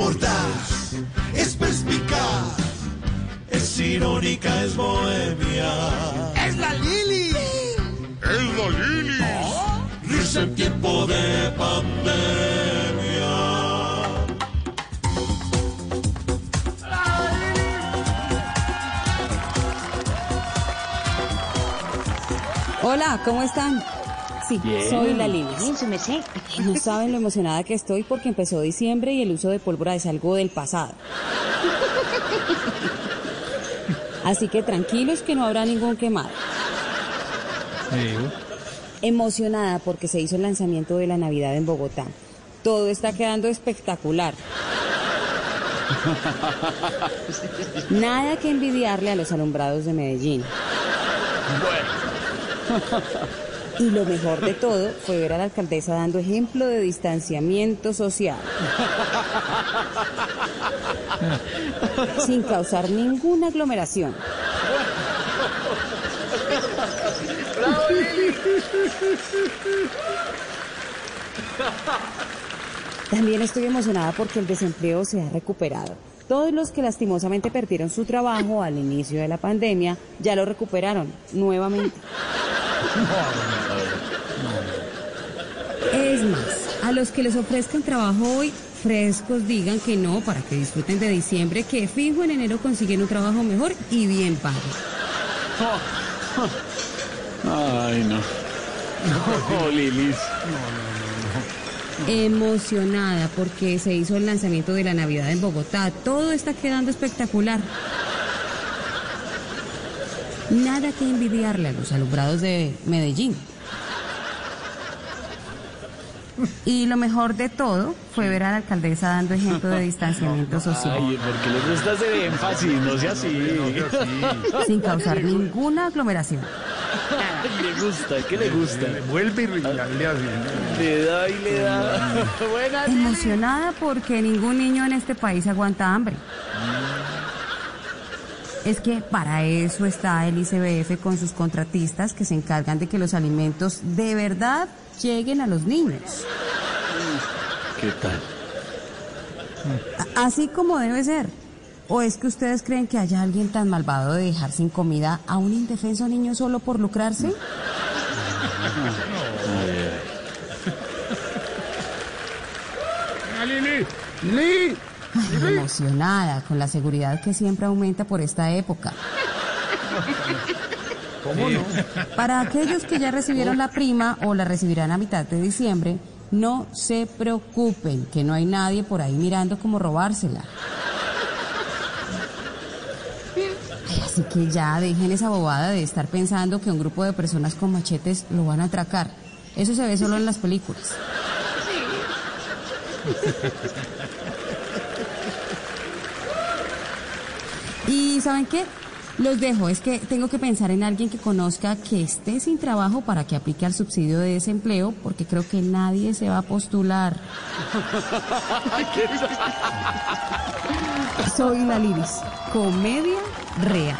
mordaz, es perspicaz, es irónica, es bohemia. ¡Es la Lili! ¡Es la Lili! Risa en tiempo de pandemia. Hola, ¿cómo están? Sí, soy la Lili. Bien, su merced. No saben lo emocionada que estoy porque empezó diciembre y el uso de pólvora es algo del pasado. Así que tranquilos que no habrá ningún quemado. Emocionada porque se hizo el lanzamiento de la Navidad en Bogotá. Todo está quedando espectacular. Nada que envidiarle a los alumbrados de Medellín. Y lo mejor de todo fue ver a la alcaldesa dando ejemplo de distanciamiento social. Sin causar ninguna aglomeración. También estoy emocionada porque el desempleo se ha recuperado. Todos los que lastimosamente perdieron su trabajo al inicio de la pandemia ya lo recuperaron nuevamente. Es más, a los que les ofrezcan trabajo hoy, frescos digan que no para que disfruten de diciembre, que fijo en enero consiguen un trabajo mejor y bien pago. Ay, no. No, Lilis. Emocionada porque se hizo el lanzamiento de la Navidad en Bogotá. Todo está quedando espectacular. Nada que envidiarle a los alumbrados de Medellín. Y lo mejor de todo fue ver a la alcaldesa dando ejemplo de distanciamiento social, Ay, ¿por qué le gusta hacer énfasis? No sea así. sin causar ninguna aglomeración. Le gusta, ¿qué le gusta? Vuelve y le así. Le da y le da. Buenas. Emocionada porque ningún niño en este país aguanta hambre. Es que para eso está el ICBF con sus contratistas que se encargan de que los alimentos de verdad lleguen a los niños. ¿Qué tal? Así como debe ser. ¿O es que ustedes creen que haya alguien tan malvado de dejar sin comida a un indefenso niño solo por lucrarse? Lili! ¡Lili! Ay, emocionada con la seguridad que siempre aumenta por esta época. ¿Cómo no? Para aquellos que ya recibieron la prima o la recibirán a mitad de diciembre, no se preocupen, que no hay nadie por ahí mirando cómo robársela. Ay, así que ya dejen esa bobada de estar pensando que un grupo de personas con machetes lo van a atracar. Eso se ve solo en las películas. Y ¿saben qué? Los dejo, es que tengo que pensar en alguien que conozca que esté sin trabajo para que aplique al subsidio de desempleo, porque creo que nadie se va a postular. Soy la Liris, comedia real.